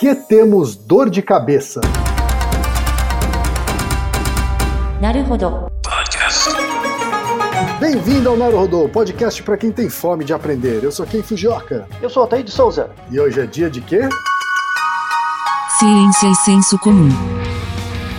que temos dor de cabeça? Naruhodo. Bem-vindo ao Naruhodô, podcast para quem tem fome de aprender. Eu sou Ken Fujioka. Eu sou Altair de Souza. E hoje é dia de quê? Ciência e senso comum.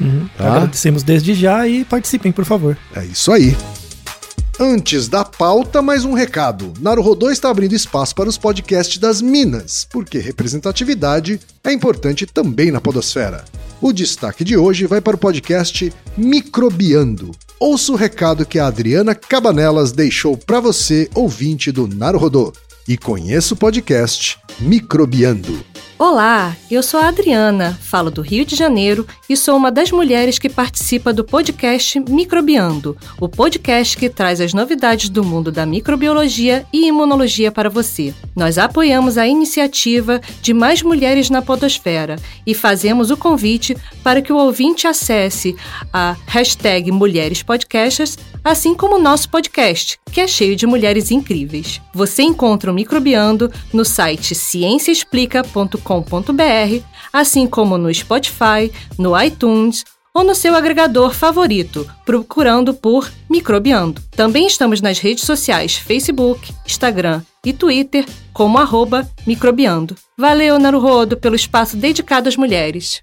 Uhum. Tá. Agradecemos desde já e participem, por favor. É isso aí. Antes da pauta, mais um recado. Naruhodô está abrindo espaço para os podcasts das Minas, porque representatividade é importante também na podosfera. O destaque de hoje vai para o podcast Microbiando. Ouça o recado que a Adriana Cabanelas deixou para você, ouvinte do Naruhodô, e conheça o podcast Microbiando. Olá, eu sou a Adriana, falo do Rio de Janeiro e sou uma das mulheres que participa do podcast Microbiando, o podcast que traz as novidades do mundo da microbiologia e imunologia para você. Nós apoiamos a iniciativa de mais mulheres na podosfera e fazemos o convite para que o ouvinte acesse a hashtag Mulheres Podcasters, assim como o nosso podcast, que é cheio de mulheres incríveis. Você encontra o Microbiando no site cienciaexplica.com www.radiocultura.com.br, assim como no Spotify, no iTunes ou no seu agregador favorito, procurando por Microbiando. Também estamos nas redes sociais Facebook, Instagram e Twitter como arroba Microbiando. Valeu, Naruhodo, pelo espaço dedicado às mulheres.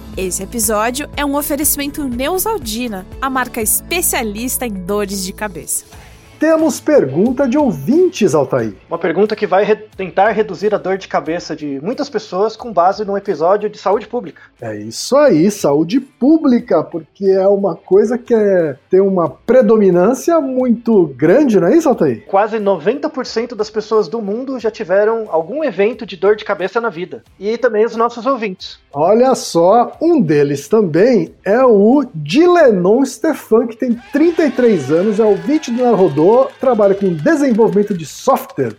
Esse episódio é um oferecimento Neusaldina, a marca especialista em dores de cabeça. Temos pergunta de ouvintes, Altair. Uma pergunta que vai re tentar reduzir a dor de cabeça de muitas pessoas com base num episódio de saúde pública. É isso aí, saúde pública, porque é uma coisa que é, tem uma predominância muito grande, não é isso, Altair? Quase 90% das pessoas do mundo já tiveram algum evento de dor de cabeça na vida. E também os nossos ouvintes. Olha só, um deles também é o Dilenon Stefan, que tem 33 anos, é ouvinte do Narodô Trabalha com desenvolvimento de software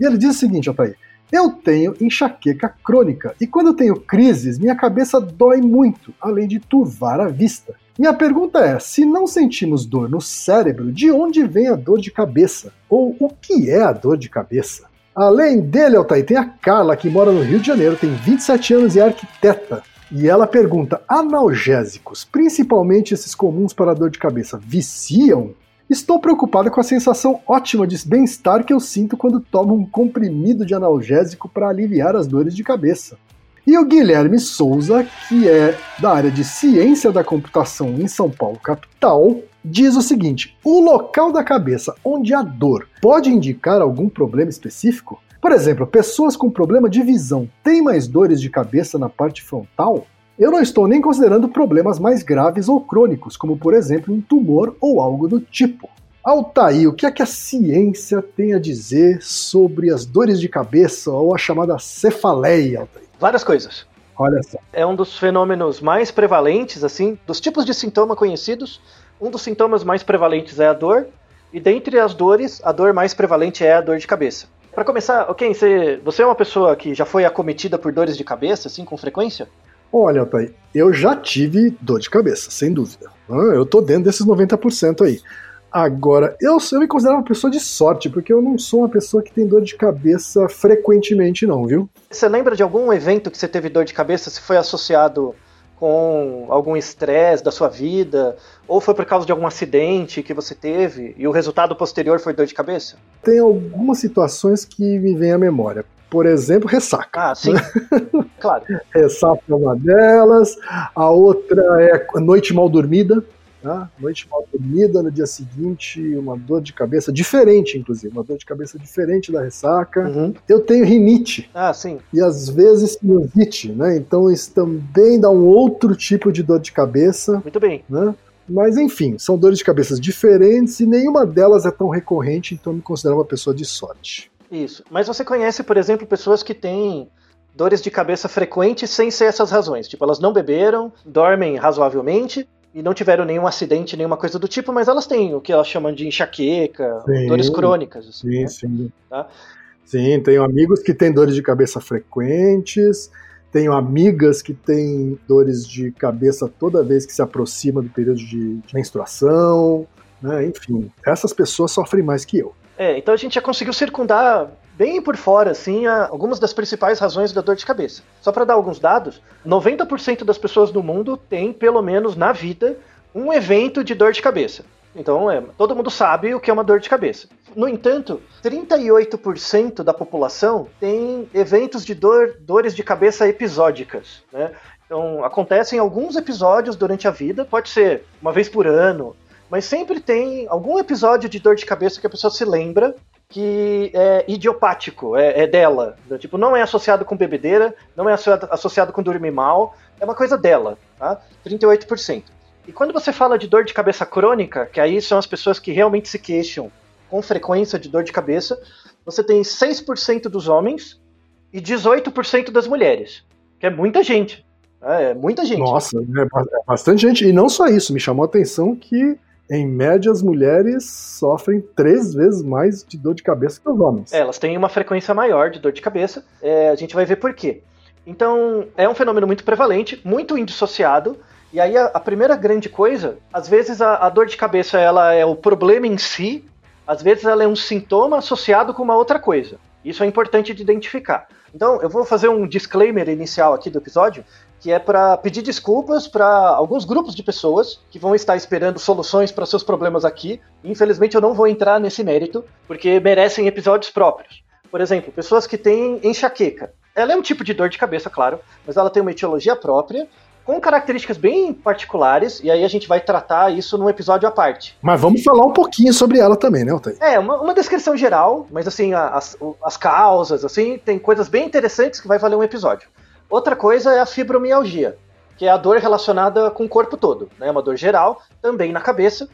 e ele diz o seguinte, Altair. Eu tenho enxaqueca crônica e quando eu tenho crises, minha cabeça dói muito, além de turvar a vista. Minha pergunta é: se não sentimos dor no cérebro, de onde vem a dor de cabeça? Ou o que é a dor de cabeça? Além dele, Altair, tem a Carla, que mora no Rio de Janeiro, tem 27 anos e é arquiteta. E ela pergunta: analgésicos, principalmente esses comuns para dor de cabeça, viciam? Estou preocupada com a sensação ótima de bem-estar que eu sinto quando tomo um comprimido de analgésico para aliviar as dores de cabeça. E o Guilherme Souza, que é da área de ciência da computação em São Paulo, capital, diz o seguinte: o local da cabeça onde há dor pode indicar algum problema específico? Por exemplo, pessoas com problema de visão têm mais dores de cabeça na parte frontal? Eu não estou nem considerando problemas mais graves ou crônicos, como por exemplo um tumor ou algo do tipo. Altair, o que é que a ciência tem a dizer sobre as dores de cabeça ou a chamada cefaleia, Altair? Várias coisas. Olha só. É um dos fenômenos mais prevalentes, assim, dos tipos de sintoma conhecidos. Um dos sintomas mais prevalentes é a dor, e dentre as dores, a dor mais prevalente é a dor de cabeça. Para começar, ok, você, você é uma pessoa que já foi acometida por dores de cabeça, assim, com frequência? Olha, pai, eu já tive dor de cabeça, sem dúvida. Eu tô dentro desses 90% aí. Agora, eu, eu me considero uma pessoa de sorte, porque eu não sou uma pessoa que tem dor de cabeça frequentemente, não, viu? Você lembra de algum evento que você teve dor de cabeça, se foi associado com algum estresse da sua vida, ou foi por causa de algum acidente que você teve e o resultado posterior foi dor de cabeça? Tem algumas situações que me vêm à memória. Por exemplo, ressaca. Ah, sim. claro. Ressaca é uma delas. A outra é noite mal dormida. Tá? Noite mal dormida, no dia seguinte, uma dor de cabeça diferente, inclusive, uma dor de cabeça diferente da ressaca. Uhum. Eu tenho rinite. Ah, sim. E às vezes sinusite, né? Então isso também dá um outro tipo de dor de cabeça. Muito bem. Né? Mas enfim, são dores de cabeça diferentes e nenhuma delas é tão recorrente, então eu me considero uma pessoa de sorte. Isso. Mas você conhece, por exemplo, pessoas que têm dores de cabeça frequentes sem ser essas razões. Tipo, elas não beberam, dormem razoavelmente e não tiveram nenhum acidente, nenhuma coisa do tipo, mas elas têm o que elas chamam de enxaqueca, Sim. dores crônicas. Assim, Sim, né? sim. Tá? Sim, tenho amigos que têm dores de cabeça frequentes, tenho amigas que têm dores de cabeça toda vez que se aproxima do período de menstruação, né? Enfim, essas pessoas sofrem mais que eu. É, então a gente já conseguiu circundar bem por fora, assim, algumas das principais razões da dor de cabeça. Só para dar alguns dados, 90% das pessoas do mundo tem, pelo menos na vida, um evento de dor de cabeça. Então, é, todo mundo sabe o que é uma dor de cabeça. No entanto, 38% da população tem eventos de dor, dores de cabeça episódicas, né? Então, acontecem alguns episódios durante a vida, pode ser uma vez por ano, mas sempre tem algum episódio de dor de cabeça que a pessoa se lembra que é idiopático, é, é dela. Tipo, não é associado com bebedeira, não é associado, com dormir mal, é uma coisa dela, tá? 38%. E quando você fala de dor de cabeça crônica, que aí são as pessoas que realmente se queixam com frequência de dor de cabeça, você tem 6% dos homens e 18% das mulheres, que é muita gente. tá? É muita gente. Nossa, é é bastante gente. E não só isso, me chamou a atenção que, em média, as mulheres sofrem três vezes mais de dor de cabeça que os homens. É, elas têm uma frequência maior de dor de cabeça. É, a gente vai ver por quê. Então, é um fenômeno muito prevalente, muito indissociado. E aí, a, a primeira grande coisa, às vezes a, a dor de cabeça ela é o problema em si, às vezes ela é um sintoma associado com uma outra coisa. Isso é importante de identificar. Então, eu vou fazer um disclaimer inicial aqui do episódio, que é para pedir desculpas para alguns grupos de pessoas que vão estar esperando soluções para seus problemas aqui. Infelizmente, eu não vou entrar nesse mérito, porque merecem episódios próprios. Por exemplo, pessoas que têm enxaqueca. Ela é um tipo de dor de cabeça, claro, mas ela tem uma etiologia própria, com características bem particulares, e aí a gente vai tratar isso num episódio à parte. Mas vamos falar um pouquinho sobre ela também, né, Altair? É, uma, uma descrição geral, mas assim, as, as causas, assim, tem coisas bem interessantes que vai valer um episódio. Outra coisa é a fibromialgia, que é a dor relacionada com o corpo todo, né? Uma dor geral, também na cabeça.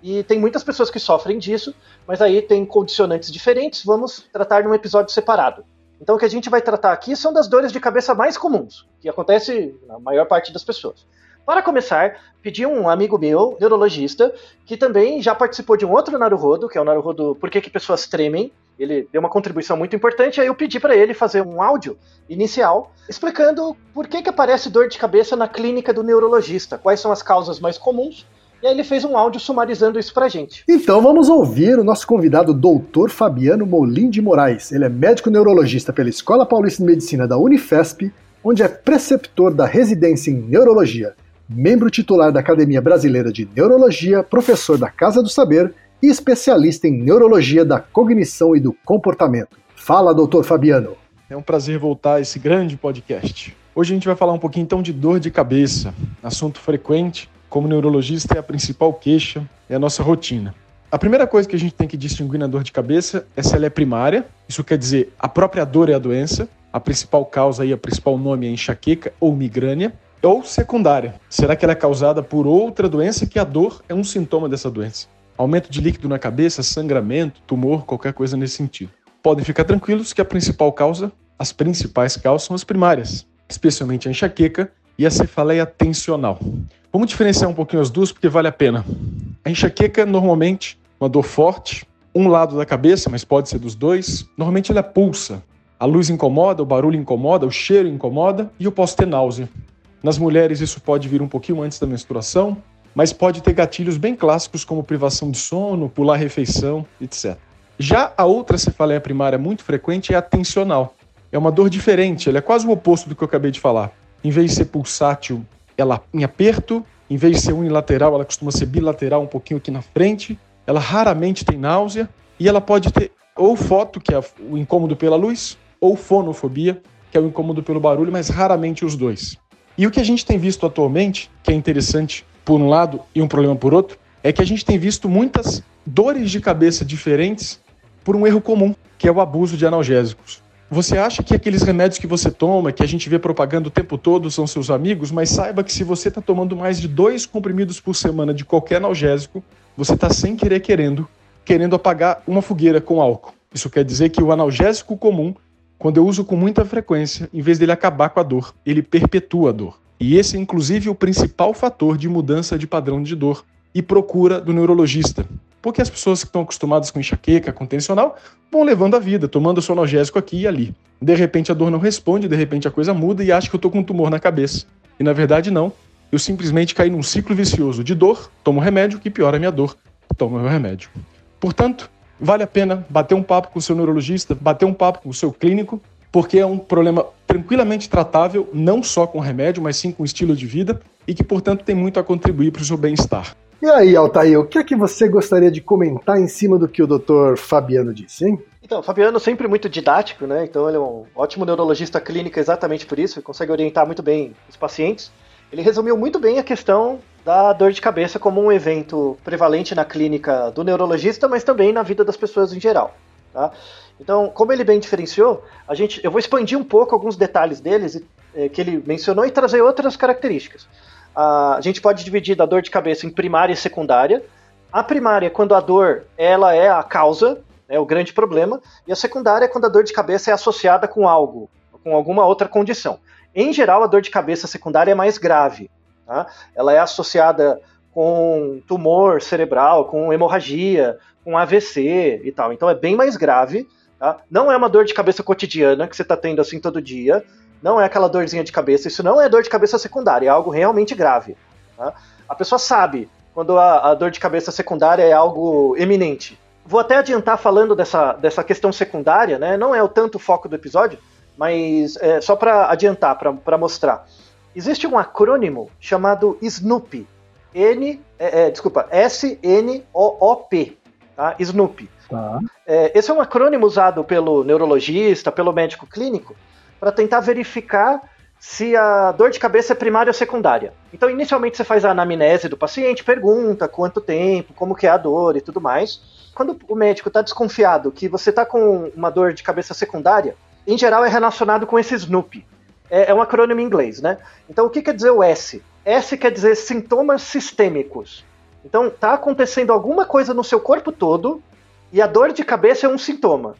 E tem muitas pessoas que sofrem disso, mas aí tem condicionantes diferentes, vamos tratar num episódio separado. Então o que a gente vai tratar aqui são das dores de cabeça mais comuns, que acontece na maior parte das pessoas. Para começar, pedi um amigo meu, neurologista, que também já participou de um outro Naruhodo, que é o Naruhodo Por que, que Pessoas Tremem. Ele deu uma contribuição muito importante, aí eu pedi para ele fazer um áudio inicial explicando por que, que aparece dor de cabeça na clínica do neurologista, quais são as causas mais comuns e aí ele fez um áudio sumarizando isso pra gente. Então vamos ouvir o nosso convidado, doutor Fabiano Molim de Moraes. Ele é médico neurologista pela Escola Paulista de Medicina da Unifesp, onde é preceptor da residência em neurologia membro titular da Academia Brasileira de Neurologia, professor da Casa do Saber e especialista em neurologia da cognição e do comportamento. Fala, doutor Fabiano. É um prazer voltar a esse grande podcast. Hoje a gente vai falar um pouquinho então de dor de cabeça, assunto frequente, como neurologista é a principal queixa, é a nossa rotina. A primeira coisa que a gente tem que distinguir na dor de cabeça é se ela é primária, isso quer dizer a própria dor é a doença, a principal causa e a principal nome é enxaqueca ou migrânia, ou secundária. Será que ela é causada por outra doença que a dor é um sintoma dessa doença? Aumento de líquido na cabeça, sangramento, tumor, qualquer coisa nesse sentido. Podem ficar tranquilos que a principal causa, as principais causas são as primárias, especialmente a enxaqueca e a cefaleia tensional. Vamos diferenciar um pouquinho as duas porque vale a pena. A enxaqueca normalmente uma dor forte, um lado da cabeça, mas pode ser dos dois. Normalmente ela pulsa. A luz incomoda, o barulho incomoda, o cheiro incomoda e eu posso ter náusea. Nas mulheres, isso pode vir um pouquinho antes da menstruação, mas pode ter gatilhos bem clássicos como privação de sono, pular refeição, etc. Já a outra cefaleia primária muito frequente é a tensional. É uma dor diferente, ela é quase o oposto do que eu acabei de falar. Em vez de ser pulsátil, ela em aperto, em vez de ser unilateral, ela costuma ser bilateral um pouquinho aqui na frente. Ela raramente tem náusea e ela pode ter ou foto, que é o incômodo pela luz, ou fonofobia, que é o incômodo pelo barulho, mas raramente os dois. E o que a gente tem visto atualmente, que é interessante por um lado e um problema por outro, é que a gente tem visto muitas dores de cabeça diferentes por um erro comum, que é o abuso de analgésicos. Você acha que aqueles remédios que você toma, que a gente vê propaganda o tempo todo, são seus amigos, mas saiba que se você está tomando mais de dois comprimidos por semana de qualquer analgésico, você está sem querer querendo, querendo apagar uma fogueira com álcool. Isso quer dizer que o analgésico comum quando eu uso com muita frequência, em vez dele acabar com a dor, ele perpetua a dor. E esse é inclusive o principal fator de mudança de padrão de dor e procura do neurologista. Porque as pessoas que estão acostumadas com enxaqueca, com tensional, vão levando a vida, tomando sonogésico aqui e ali. De repente a dor não responde, de repente a coisa muda e acha que eu estou com um tumor na cabeça. E na verdade não. Eu simplesmente caí num ciclo vicioso de dor, tomo remédio que piora a minha dor, tomo meu remédio. Portanto, vale a pena bater um papo com o seu neurologista, bater um papo com o seu clínico, porque é um problema tranquilamente tratável, não só com remédio, mas sim com estilo de vida, e que, portanto, tem muito a contribuir para o seu bem-estar. E aí, Altair, o que é que você gostaria de comentar em cima do que o Dr. Fabiano disse, hein? Então, Fabiano sempre muito didático, né? Então ele é um ótimo neurologista clínico exatamente por isso, ele consegue orientar muito bem os pacientes. Ele resumiu muito bem a questão da dor de cabeça como um evento prevalente na clínica do neurologista, mas também na vida das pessoas em geral. Tá? Então, como ele bem diferenciou, a gente, eu vou expandir um pouco alguns detalhes deles é, que ele mencionou e trazer outras características. A, a gente pode dividir da dor de cabeça em primária e secundária. A primária é quando a dor ela é a causa, é o grande problema, e a secundária é quando a dor de cabeça é associada com algo, com alguma outra condição. Em geral, a dor de cabeça secundária é mais grave. Tá? Ela é associada com tumor cerebral, com hemorragia, com AVC e tal. Então é bem mais grave. Tá? Não é uma dor de cabeça cotidiana que você está tendo assim todo dia. Não é aquela dorzinha de cabeça. Isso não é dor de cabeça secundária, é algo realmente grave. Tá? A pessoa sabe quando a, a, dor de cabeça secundária é algo eminente. Vou até adiantar falando dessa, dessa questão secundária, né? não é o tanto foco do episódio, mas é, só para adiantar, para mostrar. Existe um acrônimo chamado SNOOP. N, é, é, desculpa, S-N-O-O-P. Tá? SNOOP. Tá. É, esse é um acrônimo usado pelo neurologista, pelo médico clínico, para tentar verificar se a dor de cabeça é primária ou secundária. Então, inicialmente você faz a anamnese do paciente, pergunta quanto tempo, como que é a dor e tudo mais. Quando o médico está desconfiado que você está com uma dor de cabeça secundária, em geral é relacionado com esse SNOOP é, é um acrônimo em inglês, né? Então o que quer dizer o S? S quer dizer sintomas sistêmicos. Então está acontecendo alguma coisa no seu corpo todo e a dor de cabeça é um sintoma.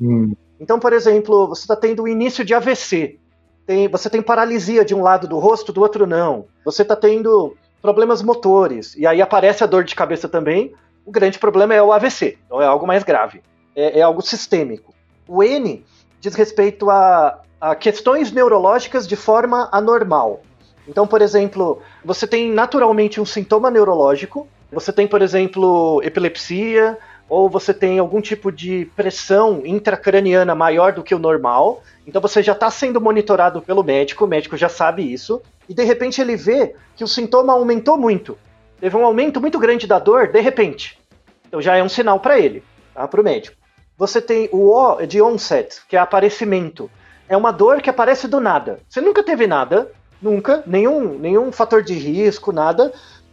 Hum. Então, por exemplo, você está tendo o início de AVC. Tem, você tem paralisia de um lado do rosto, do outro não. Você está tendo problemas motores, e aí aparece a dor de cabeça também. O grande problema é o AVC, então é algo mais grave. É, é algo sistêmico. O N diz respeito a, a questões neurológicas de forma anormal. Então, por exemplo, você tem naturalmente um sintoma neurológico, você tem, por exemplo, epilepsia, ou você tem algum tipo de pressão intracraniana maior do que o normal, então você já está sendo monitorado pelo médico, o médico já sabe isso, e de repente ele vê que o sintoma aumentou muito. Teve um aumento muito grande da dor de repente. Então já é um sinal para ele, tá? para o médico. Você tem o O de onset, que é aparecimento. É uma dor que aparece do nada. Você nunca teve nada, nunca, nenhum, nenhum fator de risco, nada.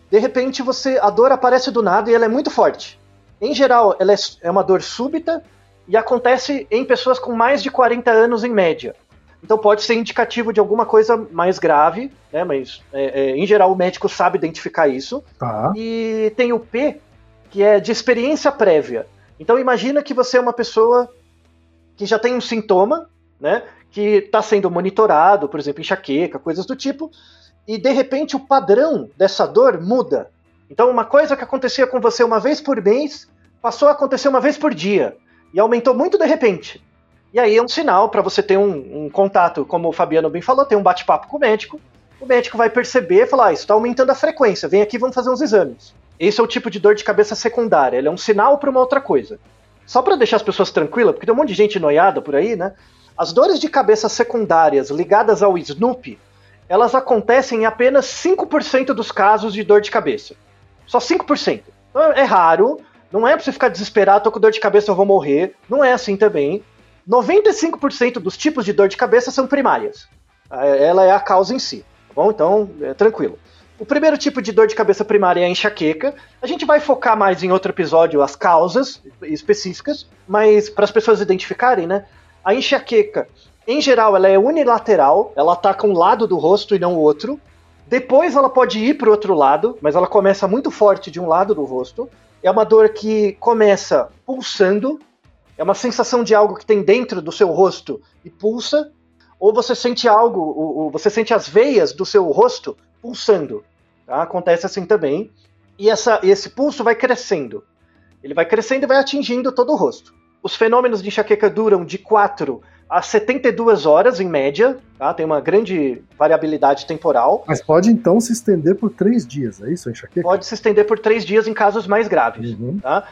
De repente você a dor aparece do nada e ela é muito forte. Em geral, ela é, é uma dor súbita e acontece em pessoas com mais de 40 anos em média. Então pode ser indicativo de alguma coisa mais grave, né? Mas é, é, em geral o médico sabe identificar isso. Tá. E tem o P, que é de experiência prévia. Então imagina que você é uma pessoa que já tem um sintoma, né? Que está sendo monitorado, por exemplo, enxaqueca, coisas do tipo, e de repente o padrão dessa dor muda. Então, uma coisa que acontecia com você uma vez por mês passou a acontecer uma vez por dia e aumentou muito de repente. E aí é um sinal para você ter um, um, contato, como o Fabiano bem falou, ter um bate-papo com o médico. O médico vai perceber e falar: ah, isso está aumentando a frequência, vem aqui, vamos fazer uns exames. Esse é o tipo de dor de cabeça secundária, ele é um sinal para uma outra coisa. Só para deixar as pessoas tranquilas, porque tem um monte de gente noiada por aí, né? As dores de cabeça secundárias ligadas ao Snoop, elas acontecem em apenas 5% dos casos de dor de cabeça. Só 5%. Então é raro, não é pra você ficar desesperado, tô com dor de cabeça, eu vou morrer. Não é assim também. 95% dos tipos de dor de cabeça são primárias. É, ela é a causa em si, tá bom? Então, é tranquilo. O primeiro tipo de dor de cabeça primária é a enxaqueca. A gente vai focar mais em outro episódio as causas específicas, mas para as pessoas identificarem, né? A enxaqueca, em geral, ela é unilateral, ela ataca um lado do rosto e não o outro. Depois ela pode ir para o outro lado, mas ela começa muito forte de um lado do rosto. É uma dor que começa pulsando, é uma sensação de algo que tem dentro do seu rosto e pulsa, ou você sente algo, você sente as veias do seu rosto pulsando. Tá? Acontece assim também. E essa, esse pulso vai crescendo. Ele vai crescendo e vai atingindo todo o rosto. Os fenômenos de enxaqueca duram de 4 a 72 horas, em média, tá? Tem uma grande variabilidade temporal. Mas pode então se estender por três dias, é isso, a enxaqueca? Pode se estender por três dias em casos mais graves, uhum. tá?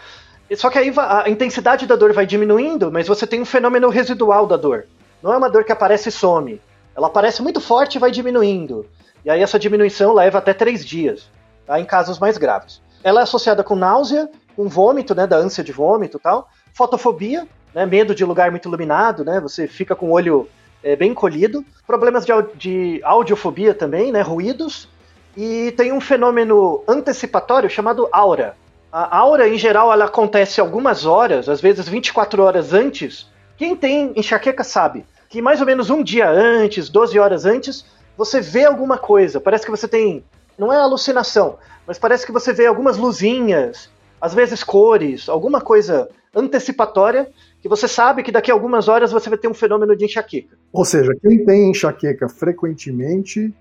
Só que aí a intensidade da dor vai diminuindo, mas você tem um fenômeno residual da dor. Não é uma dor que aparece e some. Ela aparece muito forte e vai diminuindo. E aí essa diminuição leva até três dias, tá? em casos mais graves. Ela é associada com náusea, com vômito, né, da ânsia de vômito e tal, fotofobia, né, medo de lugar muito iluminado, né, você fica com o olho é, bem encolhido, problemas de, de audiofobia também, né, ruídos, e tem um fenômeno antecipatório chamado aura. A aura, em geral, ela acontece algumas horas, às vezes 24 horas antes. Quem tem enxaqueca sabe que mais ou menos um dia antes, 12 horas antes, você vê alguma coisa. Parece que você tem. Não é alucinação, mas parece que você vê algumas luzinhas, às vezes cores, alguma coisa antecipatória que você sabe que daqui a algumas horas você vai ter um fenômeno de enxaqueca. Ou seja, quem tem enxaqueca frequentemente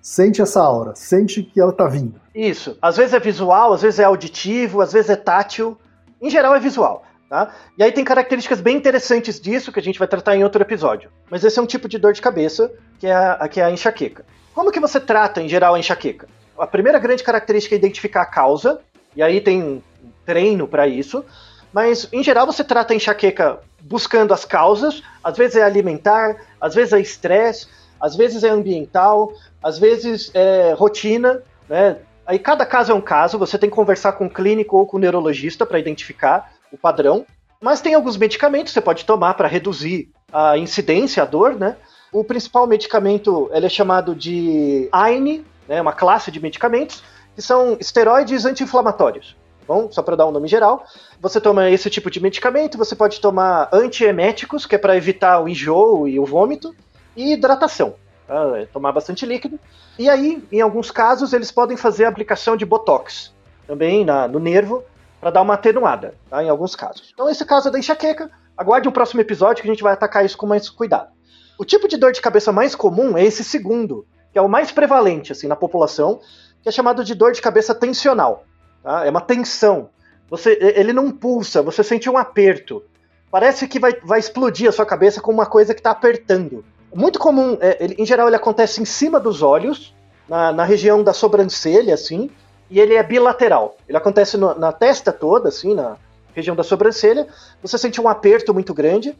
sente essa aura, sente que ela está vindo. Isso. Às vezes é visual, às vezes é auditivo, às vezes é tátil. Em geral é visual. Tá? E aí tem características bem interessantes disso que a gente vai tratar em outro episódio. Mas esse é um tipo de dor de cabeça que é a, que é a enxaqueca. Como que você trata, em geral, a enxaqueca? A primeira grande característica é identificar a causa, e aí tem um treino para isso. Mas, em geral, você trata a enxaqueca buscando as causas. Às vezes é alimentar, às vezes é estresse, às vezes é ambiental, às vezes é rotina, né? Aí cada caso é um caso, você tem que conversar com o clínico ou com o neurologista para identificar o padrão. Mas tem alguns medicamentos que você pode tomar para reduzir a incidência, a dor, né? O principal medicamento ele é chamado de AINE, né, uma classe de medicamentos, que são esteroides anti-inflamatórios. Bom, só para dar um nome geral, você toma esse tipo de medicamento, você pode tomar antieméticos, que é para evitar o enjoo e o vômito, e hidratação, tá? É tomar bastante líquido. E aí, em alguns casos, eles podem fazer a aplicação de botox, também na, no nervo, para dar uma atenuada, tá? em alguns casos. Então, esse caso é da enxaqueca, aguarde um próximo episódio que a gente vai atacar isso com mais cuidado. O tipo de dor de cabeça mais comum é esse segundo, que é o mais prevalente assim na população, que é chamado de dor de cabeça tensional. Tá? É uma tensão. Você, ele não pulsa, você sente um aperto. Parece que vai, vai explodir a sua cabeça com uma coisa que está apertando. Muito comum, é, ele, em geral, ele acontece em cima dos olhos, na, na região da sobrancelha, assim, e ele é bilateral. Ele acontece no, na testa toda, assim, na região da sobrancelha. Você sente um aperto muito grande,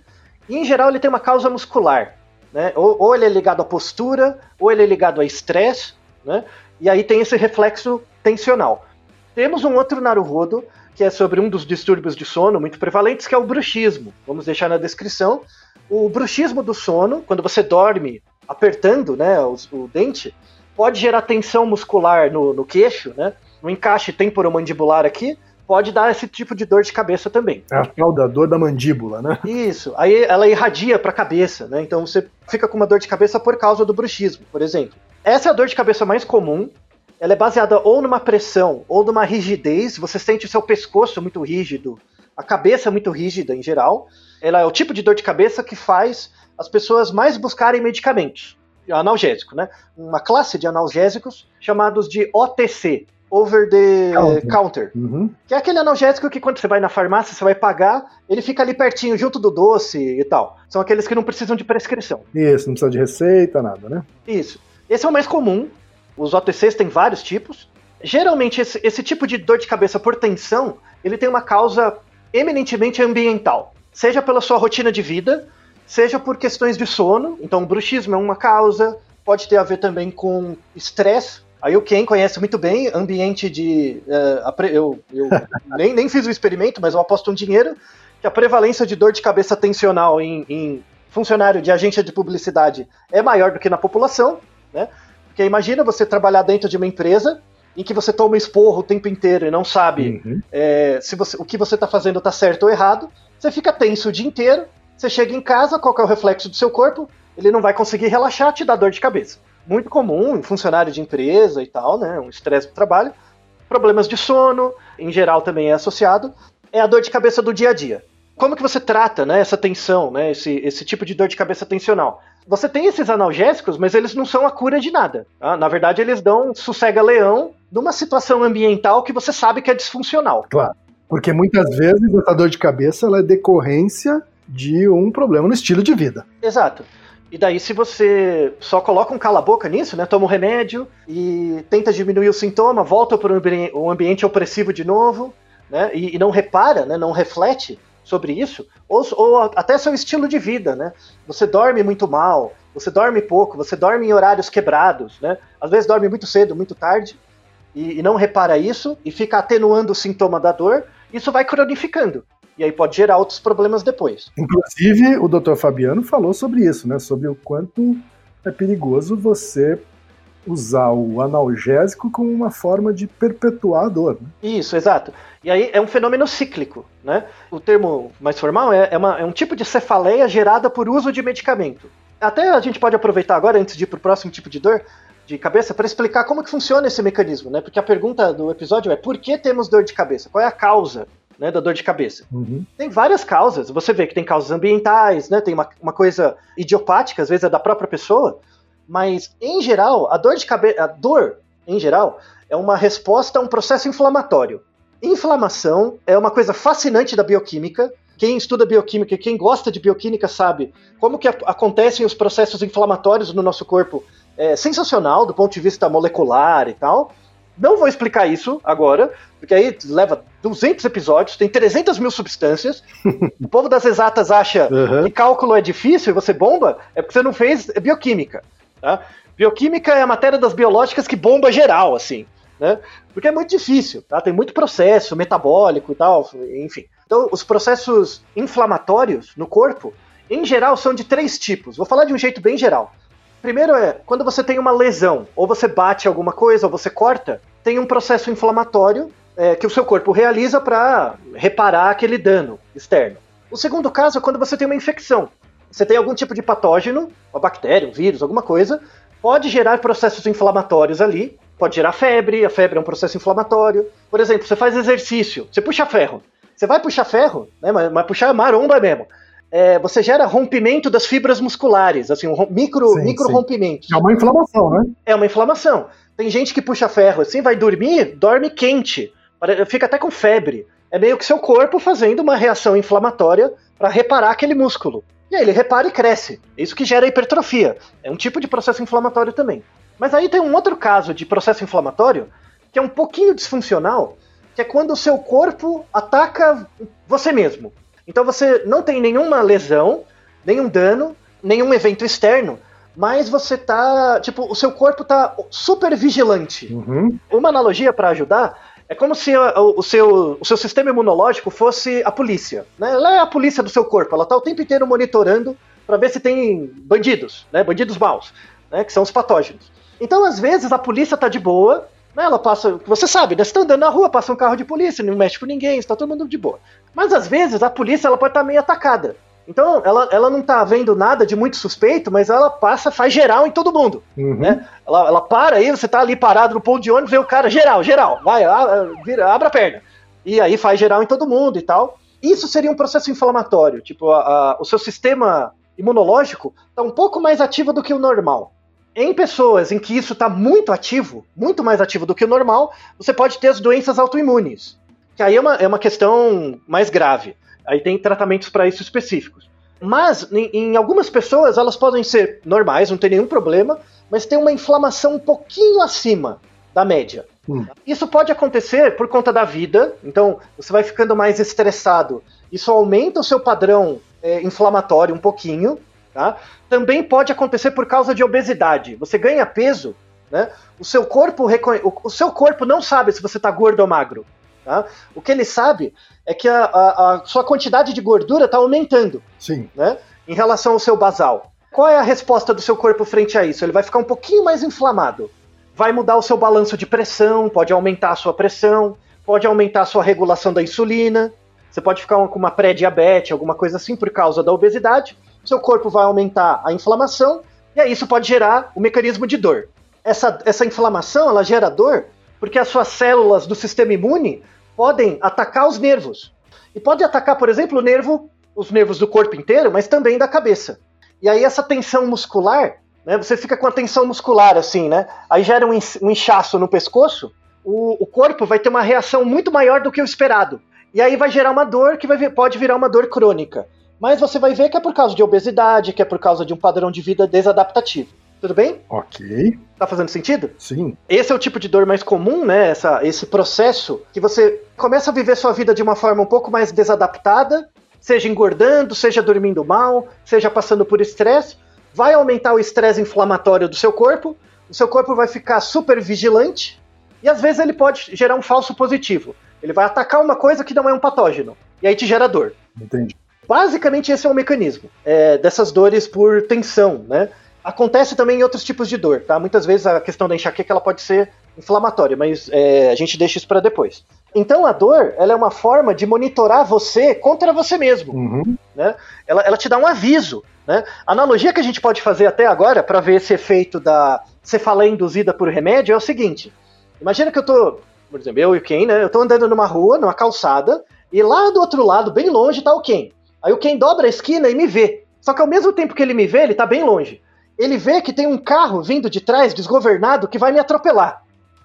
e em geral ele tem uma causa muscular. Né? Ou, ou ele é ligado à postura, ou ele é ligado a estresse, né? e aí tem esse reflexo tensional. Temos um outro Naruhodo, que é sobre um dos distúrbios de sono muito prevalentes, que é o bruxismo. Vamos deixar na descrição. O bruxismo do sono, quando você dorme apertando né, o, o dente, pode gerar tensão muscular no, no queixo, né? No encaixe temporomandibular aqui, pode dar esse tipo de dor de cabeça também. É a tal da dor da mandíbula, né? Isso. Aí ela irradia para a cabeça, né? Então você fica com uma dor de cabeça por causa do bruxismo, por exemplo. Essa é a dor de cabeça mais comum. Ela é baseada ou numa pressão ou numa rigidez. Você sente o seu pescoço muito rígido, a cabeça muito rígida em geral. Ela é o tipo de dor de cabeça que faz as pessoas mais buscarem medicamentos analgésico, né? Uma classe de analgésicos chamados de OTC, Over the Counter, counter Uhum. que é aquele analgésico que quando você vai na farmácia, você vai pagar, ele fica ali pertinho, junto do doce e tal. São aqueles que não precisam de prescrição. Isso, não precisa de receita, nada, né? Isso. Esse é o mais comum. Os OTCs têm vários tipos. Geralmente, esse, esse tipo de dor de cabeça por tensão, ele tem uma causa eminentemente ambiental. Seja pela sua rotina de vida, seja por questões de sono. Então, bruxismo é uma causa. Pode ter a ver também com estresse. Aí o Ken conhece muito bem ambiente de. pre- eu eu nem, nem fiz o experimento, mas eu aposto um dinheiro que a prevalência de dor de cabeça tensional em, em funcionário de agência de publicidade é maior do que na população, né? Porque imagina você trabalhar dentro de uma empresa em que você toma esporro o tempo inteiro e não sabe Uhum. é, se você- o que você está fazendo está certo ou errado. Você fica tenso o dia inteiro. Você chega em casa, qual que é o reflexo do seu corpo? Ele não vai conseguir relaxar, te dá dor de cabeça. Muito comum em funcionário de empresa e tal, né? Um estresse do trabalho. Problemas de sono, em geral também é associado. É a dor de cabeça do dia a dia. Como que você trata né, essa tensão, né, esse, esse tipo de dor de cabeça tensional? Você tem esses analgésicos, mas eles não são a cura de nada. tá? Na verdade, eles dão um sossega-leão numa situação ambiental que você sabe que é disfuncional. Porque muitas vezes essa dor de cabeça ela é decorrência de um problema no estilo de vida. Exato. E daí, se você só coloca um cala-boca nisso, né? Toma um remédio e tenta diminuir o sintoma, volta para o ambiente opressivo de novo, né? E, e não repara, né? Não reflete sobre isso, ou, ou até seu estilo de vida, né? Você dorme muito mal, você dorme pouco, você dorme em horários quebrados, né? Às vezes dorme muito cedo, muito tarde, e, e não repara isso, e fica atenuando o sintoma da dor, isso vai cronificando. E aí pode gerar outros problemas depois. Inclusive, o Dr. Fabiano falou sobre isso, né? Sobre o quanto é perigoso você usar o analgésico como uma forma de perpetuar a dor. Né? Isso, exato. E aí é um fenômeno cíclico, né? O termo mais formal é, é, uma- é um tipo de cefaleia gerada por uso de medicamento. Até a gente pode aproveitar agora, antes de ir para o próximo tipo de dor de cabeça, para explicar como que funciona esse mecanismo, né? Porque a pergunta do episódio é por que temos dor de cabeça? Qual é a causa né, da dor de cabeça? Uhum. Tem várias causas. Você vê que tem causas ambientais, né? Tem uma, uma coisa idiopática, às vezes é da própria pessoa, mas em geral, a dor de cabeça, a dor em geral é uma resposta a um processo inflamatório. Inflamação é uma coisa fascinante da bioquímica. Quem estuda bioquímica e quem gosta de bioquímica sabe como que acontecem os processos inflamatórios no nosso corpo. É sensacional do ponto de vista molecular e tal. Não vou explicar isso agora, porque aí leva 200 episódios, tem 300 mil substâncias. o povo das exatas acha Uhum. que cálculo é difícil e você bomba, é porque você não fez bioquímica. Tá? Bioquímica é a matéria das biológicas que bomba geral, assim. Né? Porque é muito difícil, tá? Tem muito processo metabólico e tal, enfim. Então, os processos inflamatórios no corpo, em geral, são de três tipos. Vou falar de um jeito bem geral. Primeiro é quando você tem uma lesão, ou você bate alguma coisa, ou você corta, tem um processo inflamatório é, que o seu corpo realiza para reparar aquele dano externo. O segundo caso é quando você tem uma infecção. Você tem algum tipo de patógeno, uma bactéria, um vírus, alguma coisa, pode gerar processos inflamatórios ali, pode gerar febre, a febre é um processo inflamatório. Por exemplo, você faz exercício, você puxa ferro. Você vai puxar ferro, né, mas, mas puxar maromba mesmo. é, você gera rompimento das fibras musculares, assim, um micro, Sim, micro sim. rompimentos. É uma inflamação, né? É uma inflamação. Tem gente que puxa ferro assim, vai dormir, dorme quente, fica até com febre. É meio que seu corpo fazendo uma reação inflamatória para reparar aquele músculo. E aí ele repara e cresce. É Isso que gera hipertrofia. É um tipo de processo inflamatório também. Mas aí tem um outro caso de processo inflamatório que é um pouquinho disfuncional, que é quando o seu corpo ataca você mesmo. Então você não tem nenhuma lesão, nenhum dano, nenhum evento externo, mas você tá, tipo, o seu corpo tá super vigilante. Uhum. Uma analogia para ajudar é como se a- o, seu, o seu sistema imunológico fosse a polícia. Né? Ela é a polícia do seu corpo, ela tá o tempo inteiro monitorando para ver se tem bandidos, né? bandidos maus, né? que são os patógenos. Então, às vezes, a polícia tá de boa, né? ela passa. Você sabe, né? você tá andando na rua, passa um carro de polícia, não mexe com ninguém, está todo mundo de boa. Mas às vezes a polícia ela pode estar meio atacada. Então, ela, ela não tá vendo nada de muito suspeito, mas ela passa, faz geral em todo mundo. Uhum. Né? Ela, ela para aí, você tá ali parado no ponto de ônibus, vê o cara, geral, geral, vai, vira, abre a perna. E aí faz geral em todo mundo e tal. Isso seria um processo inflamatório. Tipo, a- a- o seu sistema imunológico está um pouco mais ativo do que o normal. Em pessoas em que isso está muito ativo, muito mais ativo do que o normal, você pode ter as doenças autoimunes. Que aí é uma, é uma questão mais grave. Aí tem tratamentos para isso específicos. Mas em, em algumas pessoas elas podem ser normais, não tem nenhum problema, mas tem uma inflamação um pouquinho acima da média. Hum. Isso pode acontecer por conta da vida, então você vai ficando mais estressado. Isso aumenta o seu padrão é, inflamatório um pouquinho. Tá? Também pode acontecer por causa de obesidade. Você ganha peso, né? O seu corpo reconhe- o, o seu corpo não sabe se você está gordo ou magro. Tá? O que ele sabe é que a, a- a sua quantidade de gordura está aumentando Sim. né, em relação ao seu basal. Qual é a resposta do seu corpo frente a isso? Ele vai ficar um pouquinho mais inflamado. Vai mudar o seu balanço de pressão, pode aumentar a sua pressão, pode aumentar a sua regulação da insulina. Você pode ficar com uma pré-diabetes, alguma coisa assim, por causa da obesidade. Seu corpo vai aumentar a inflamação, e aí isso pode gerar o mecanismo de dor. Essa, essa inflamação, ela gera dor porque as suas células do sistema imune podem atacar os nervos. E pode atacar, por exemplo, o nervo, os nervos do corpo inteiro, mas também da cabeça. E aí essa tensão muscular, né, você fica com a tensão muscular assim, né? Aí gera um, inchaço no pescoço, o, o corpo vai ter uma reação muito maior do que o esperado. E aí vai gerar uma dor que vai pode virar uma dor crônica. Mas você vai ver que é por causa de obesidade, que é por causa de um padrão de vida desadaptativo. Tudo bem? Ok. Tá fazendo sentido? Sim. Esse é o tipo de dor mais comum, né? Essa, esse processo que você começa a viver sua vida de uma forma um pouco mais desadaptada, seja engordando, seja dormindo mal, seja passando por estresse, vai aumentar o estresse inflamatório do seu corpo, o seu corpo vai ficar super vigilante e às vezes ele pode gerar um falso positivo. Ele vai atacar uma coisa que não é um patógeno e aí te gera dor. Entendi. Basicamente, esse é o mecanismo é, dessas dores por tensão, né? Acontece também em outros tipos de dor, tá? Muitas vezes a questão da enxaqueca ela pode ser inflamatória, mas é, a gente deixa isso para depois. Então a dor, ela é uma forma de monitorar você contra você mesmo, Uhum. né? Ela, ela te dá um aviso, né? A analogia que a gente pode fazer até agora para ver esse efeito da cefaleia induzida por remédio é o seguinte: imagina que eu tô, por exemplo, eu e o Ken, né? Eu tô andando numa rua, numa calçada, e lá do outro lado, bem longe, tá o Ken. Aí o Ken dobra a esquina e me vê. Só que ao mesmo tempo que ele me vê, ele tá bem longe. Ele vê que tem um carro vindo de trás, desgovernado, que vai me atropelar,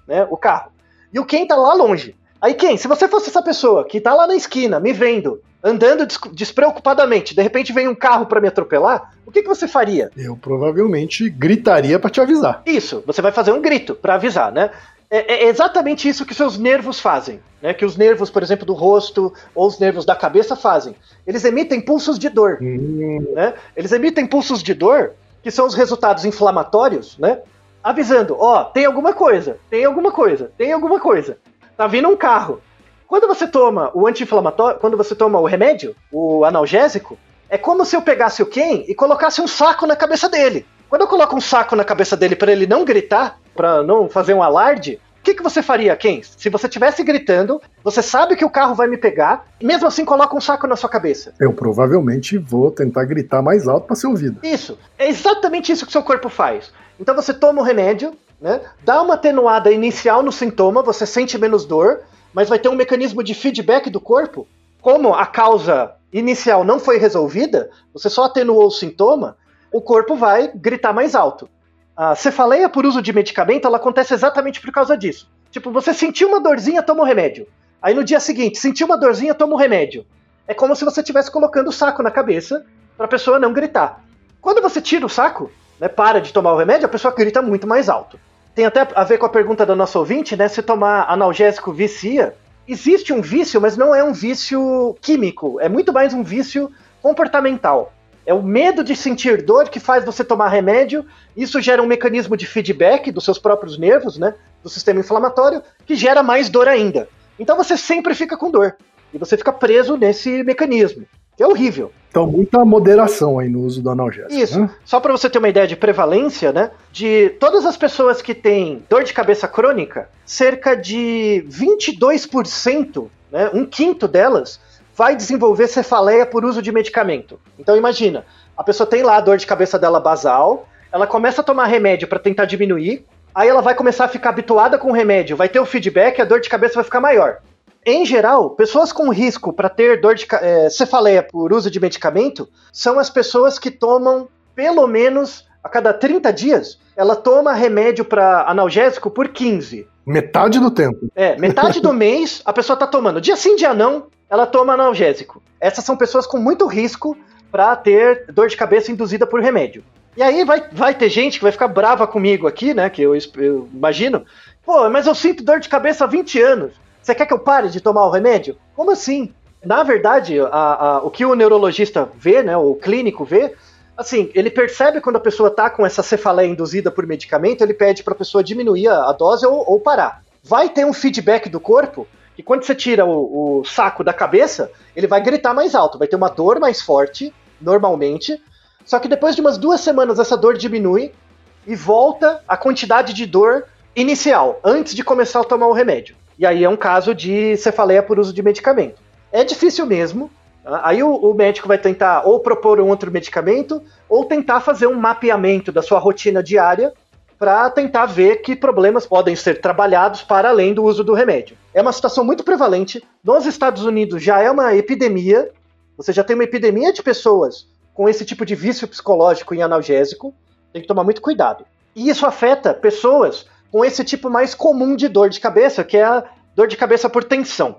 né? O carro. E o Ken tá lá longe. Aí, Ken, se você fosse essa pessoa que tá lá na esquina, me vendo, andando des- despreocupadamente, de repente vem um carro para me atropelar, o que, que você faria? Eu provavelmente gritaria pra te avisar. Isso, você vai fazer um grito para avisar, né? É, é exatamente isso que seus nervos fazem, né? Que os nervos, por exemplo, do rosto ou os nervos da cabeça fazem. Eles emitem pulsos de dor, Hum, né? Eles emitem pulsos de dor, que são os resultados inflamatórios, né? Avisando, ó, tem alguma coisa, tem alguma coisa, tem alguma coisa. Tá vindo um carro. Quando você toma o anti-inflamatório, quando você toma o remédio, o analgésico, é como se eu pegasse o Ken e colocasse um saco na cabeça dele. Quando eu coloco um saco na cabeça dele para ele não gritar, para não fazer um alarde, que, que você faria, Ken? Se você estivesse gritando, você sabe que o carro vai me pegar, mesmo assim coloca um saco na sua cabeça. eu provavelmente vou tentar gritar mais alto pra ser ouvido. Isso. É exatamente isso que seu corpo faz. Então você toma o remédio, né? Dá uma atenuada inicial no sintoma, você sente menos dor, mas vai ter um mecanismo de feedback do corpo. Como a causa inicial não foi resolvida, você só atenuou o sintoma, o corpo vai gritar mais alto. A cefaleia por uso de medicamento, ela acontece exatamente por causa disso. Tipo, você sentiu uma dorzinha, toma o um remédio. Aí no dia seguinte, sentiu uma dorzinha, toma o um remédio. É como se você estivesse colocando o saco na cabeça para a pessoa não gritar. Quando você tira o saco, né, para de tomar o remédio, a pessoa grita muito mais alto. Tem até a ver com a pergunta da nossa ouvinte, né? Se tomar analgésico vicia. Existe um vício, mas não é um vício químico. É muito mais um vício comportamental. É o medo de sentir dor que faz você tomar remédio. Isso gera um mecanismo de feedback dos seus próprios nervos, né? Do sistema inflamatório, que gera mais dor ainda. Então você sempre fica com dor. E você fica preso nesse mecanismo. Que é horrível. Então, muita moderação aí no uso do analgésico. Isso. Né? Só para você ter uma ideia de prevalência, né? De todas as pessoas que têm dor de cabeça crônica, cerca de 22%, né, um quinto delas, vai desenvolver cefaleia por uso de medicamento. Então imagina, a pessoa tem lá a dor de cabeça dela basal, ela começa a tomar remédio para tentar diminuir, aí ela vai começar a ficar habituada com o remédio, vai ter o feedback, a dor de cabeça vai ficar maior. Em geral, pessoas com risco para ter dor de é, cefaleia por uso de medicamento são as pessoas que tomam pelo menos a cada 30 dias, ela toma remédio para analgésico por 15. Metade do tempo. É, metade do mês a pessoa tá tomando. Dia sim, dia não, ela toma analgésico. Essas são pessoas com muito risco para ter dor de cabeça induzida por remédio. E aí vai, vai ter gente que vai ficar brava comigo aqui, né? Que eu, eu imagino. Pô, mas eu sinto dor de cabeça há 20 anos. Você quer que eu pare de tomar o remédio? Como assim? Na verdade, a, a, o que o neurologista vê, né, o clínico vê, assim, ele percebe quando a pessoa está com essa cefaleia induzida por medicamento, ele pede para a pessoa diminuir a, a dose ou, ou, parar. Vai ter um feedback do corpo que quando você tira o, o saco da cabeça, ele vai gritar mais alto, vai ter uma dor mais forte, normalmente, só que depois de umas duas semanas essa dor diminui e volta a quantidade de dor inicial, antes de começar a tomar o remédio. E aí é um caso de cefaleia por uso de medicamento. É difícil mesmo. Aí o, o, médico vai tentar ou propor um outro medicamento ou tentar fazer um mapeamento da sua rotina diária para tentar ver que problemas podem ser trabalhados para além do uso do remédio. É uma situação muito prevalente. Nos Estados Unidos já é uma epidemia. Você já tem uma epidemia de pessoas com esse tipo de vício psicológico em analgésico. Tem que tomar muito cuidado. E isso afeta pessoas com esse tipo mais comum de dor de cabeça, que é a dor de cabeça por tensão,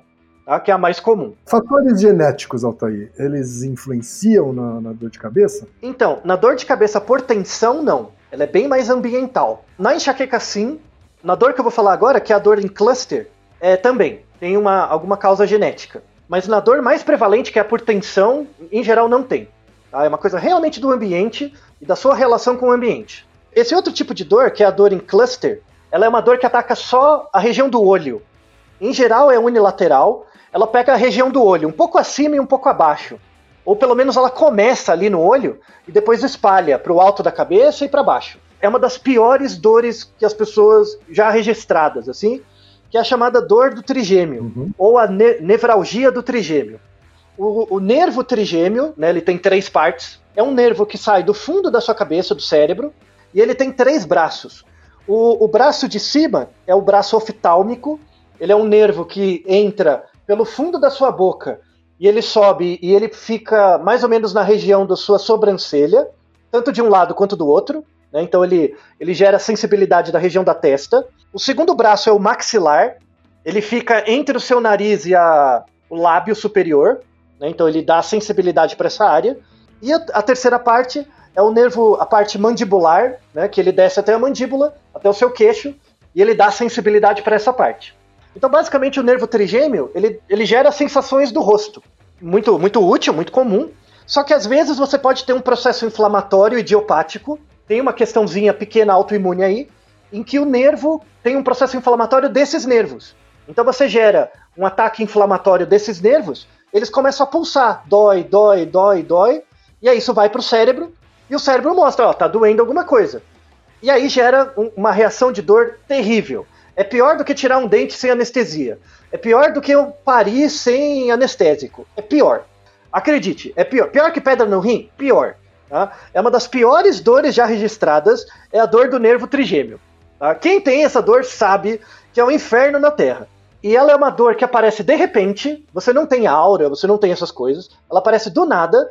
tá? que é a mais comum. Fatores genéticos, Altair, eles influenciam na, na dor de cabeça? Então, na dor de cabeça por tensão, não. Ela é bem mais ambiental. Na enxaqueca, sim. Na dor que eu vou falar agora, que é a dor em cluster, é, também tem uma, alguma causa genética. Mas na dor mais prevalente, que é a por tensão, em geral não tem. Tá? É uma coisa realmente do ambiente e da sua relação com o ambiente. Esse outro tipo de dor, que é a dor em cluster, ela é uma dor que ataca só a região do olho. Em geral é unilateral, ela pega a região do olho, um pouco acima e um pouco abaixo. Ou pelo menos ela começa ali no olho e depois espalha para o alto da cabeça e para baixo. É uma das piores dores que as pessoas já registradas, assim, que é a chamada dor do trigêmeo, uhum. ou a ne nevralgia do trigêmeo. O, o, nervo trigêmeo, né, ele tem três partes. É um nervo que sai do fundo da sua cabeça, do cérebro, e ele tem três braços. O, o braço de cima é o braço oftálmico, ele é um nervo que entra pelo fundo da sua boca e ele sobe e ele fica mais ou menos na região da sua sobrancelha, tanto de um lado quanto do outro. Né? Então ele, ele gera sensibilidade da região da testa. O segundo braço é o maxilar, ele fica entre o seu nariz e a, o lábio superior, né? então ele dá sensibilidade para essa área. E a, a terceira parte é o nervo, a parte mandibular, né, que ele desce até a mandíbula, até o seu queixo, e ele dá sensibilidade para essa parte. Então, basicamente, o nervo trigêmeo, ele, ele gera sensações do rosto. Muito, muito útil, muito comum. Só que às vezes você pode ter um processo inflamatório idiopático, tem uma questãozinha pequena autoimune aí, em que o nervo tem um processo inflamatório desses nervos. Então você gera um ataque inflamatório desses nervos, eles começam a pulsar, dói, dói, dói, dói, e aí isso vai para o cérebro, e o cérebro mostra, ó, tá doendo alguma coisa. E aí gera um, uma reação de dor terrível. É pior do que tirar um dente sem anestesia. É pior do que eu parir sem anestésico. É pior. Acredite, é pior. Pior que pedra no rim? Pior. Tá? É uma das piores dores já registradas, é a dor do nervo trigêmeo. Tá? Quem tem essa dor sabe que é um inferno na Terra. E ela é uma dor que aparece de repente, você não tem aura, você não tem essas coisas, ela aparece do nada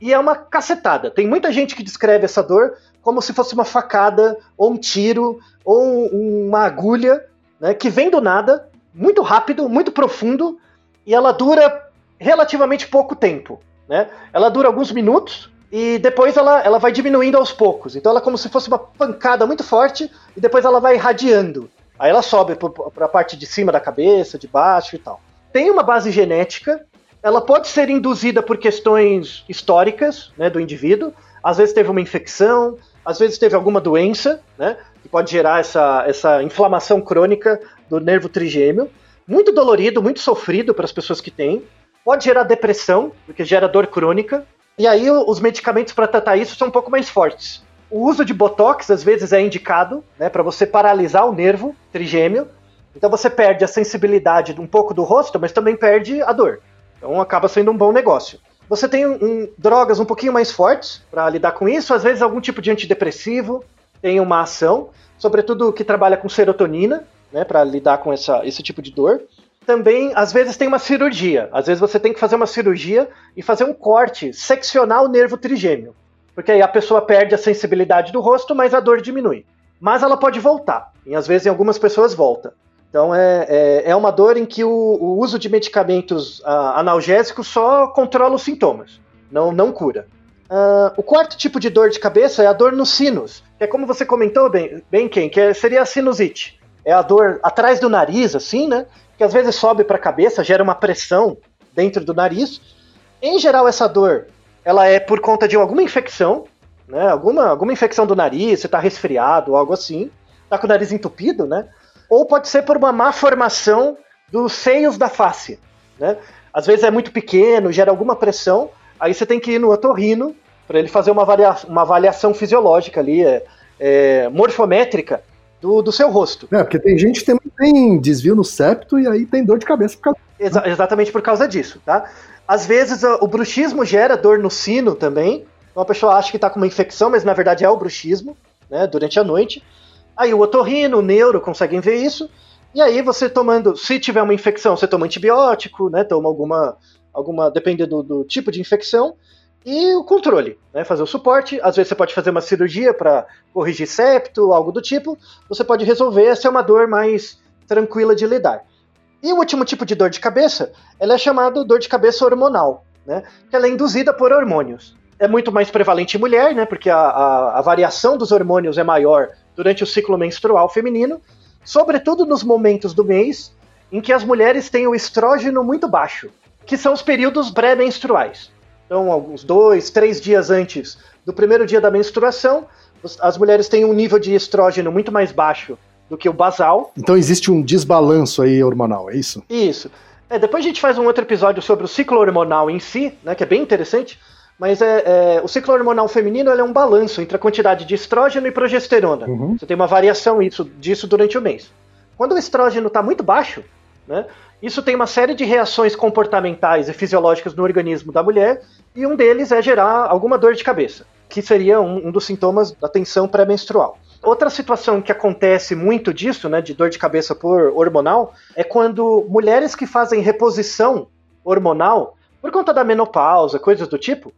e é uma cacetada. Tem muita gente que descreve essa dor como se fosse uma facada, ou um tiro, ou uma agulha, né, que vem do nada, muito rápido, muito profundo, e ela dura relativamente pouco tempo. Né? Ela dura alguns minutos e depois ela, ela vai diminuindo aos poucos. Então ela é como se fosse uma pancada muito forte e depois ela vai irradiando. Aí ela sobe para a parte de cima da cabeça, de baixo e tal. Tem uma base genética, ela pode ser induzida por questões históricas né, do indivíduo. Às vezes teve uma infecção, às vezes teve alguma doença, né, que pode gerar essa, essa inflamação crônica do nervo trigêmeo. Muito dolorido, muito sofrido para as pessoas que têm. Pode gerar depressão, porque gera dor crônica. E aí os medicamentos para tratar isso são um pouco mais fortes. O uso de botox às vezes é indicado, né, para você paralisar o nervo trigêmeo. Então você perde a sensibilidade um pouco do rosto, mas também perde a dor. Então acaba sendo um bom negócio. Você tem um, drogas um pouquinho mais fortes para lidar com isso, às vezes algum tipo de antidepressivo tem uma ação, sobretudo que trabalha com serotonina, né, para lidar com essa, esse tipo de dor. Também, às vezes, tem uma cirurgia. Às vezes você tem que fazer uma cirurgia e fazer um corte, seccionar o nervo trigêmeo. Porque aí a pessoa perde a sensibilidade do rosto, mas a dor diminui. Mas ela pode voltar. E às vezes em algumas pessoas volta. Então é, é, é uma dor em que o, o uso de medicamentos uh, analgésicos só controla os sintomas, não, não cura. Uh, o quarto tipo de dor de cabeça é a dor nos sinos, que é como você comentou bem, bem Ken, que é, seria a sinusite. É a dor atrás do nariz, assim, né? Que às vezes sobe para a cabeça, gera uma pressão dentro do nariz. Em geral, essa dor ela é por conta de alguma infecção, né? Alguma, alguma infecção do nariz, você está resfriado, algo assim, tá com o nariz entupido, né? Ou pode ser por uma má formação dos seios da face, né? Às vezes é muito pequeno, gera alguma pressão, aí você tem que ir no otorrino para ele fazer uma, avaliação, uma avaliação fisiológica ali, é, é, morfométrica do, do seu rosto. É, porque tem gente que tem, tem desvio no septo e aí tem dor de cabeça por causa Exa exatamente por causa disso, tá? Às vezes o bruxismo gera dor no sino também. Então a pessoa acha que está com uma infecção, mas na verdade é o bruxismo, né, durante a noite. Aí o otorrino, o neuro conseguem ver isso. E aí você tomando, se tiver uma infecção, você toma antibiótico, né, toma alguma, alguma dependendo do, do tipo de infecção. E o controle, né, fazer o suporte. Às vezes você pode fazer uma cirurgia para corrigir septo, algo do tipo. Você pode resolver, essa é uma dor mais tranquila de lidar. E o último tipo de dor de cabeça, ela é chamada dor de cabeça hormonal, né? Que ela é induzida por hormônios. É muito mais prevalente em mulher, né? Porque a, a, a variação dos hormônios é maior durante o ciclo menstrual feminino, sobretudo nos momentos do mês em que as mulheres têm o estrógeno muito baixo, que são os períodos pré-menstruais. Então, alguns dois, três dias antes do primeiro dia da menstruação, as mulheres têm um nível de estrógeno muito mais baixo do que o basal. Então existe um desbalanço aí hormonal, é isso? Isso. É, depois a gente faz um outro episódio sobre o ciclo hormonal em si, né, que é bem interessante. Mas é, é, o ciclo hormonal feminino é um balanço entre a quantidade de estrógeno e progesterona. Uhum. Você tem uma variação isso, disso durante o mês. Quando o estrógeno está muito baixo, né, isso tem uma série de reações comportamentais e fisiológicas no organismo da mulher, e um deles é gerar alguma dor de cabeça, que seria um, um dos sintomas da tensão pré-menstrual. Outra situação que acontece muito disso, né, de dor de cabeça por hormonal, é quando mulheres que fazem reposição hormonal, por conta da menopausa, coisas do tipo,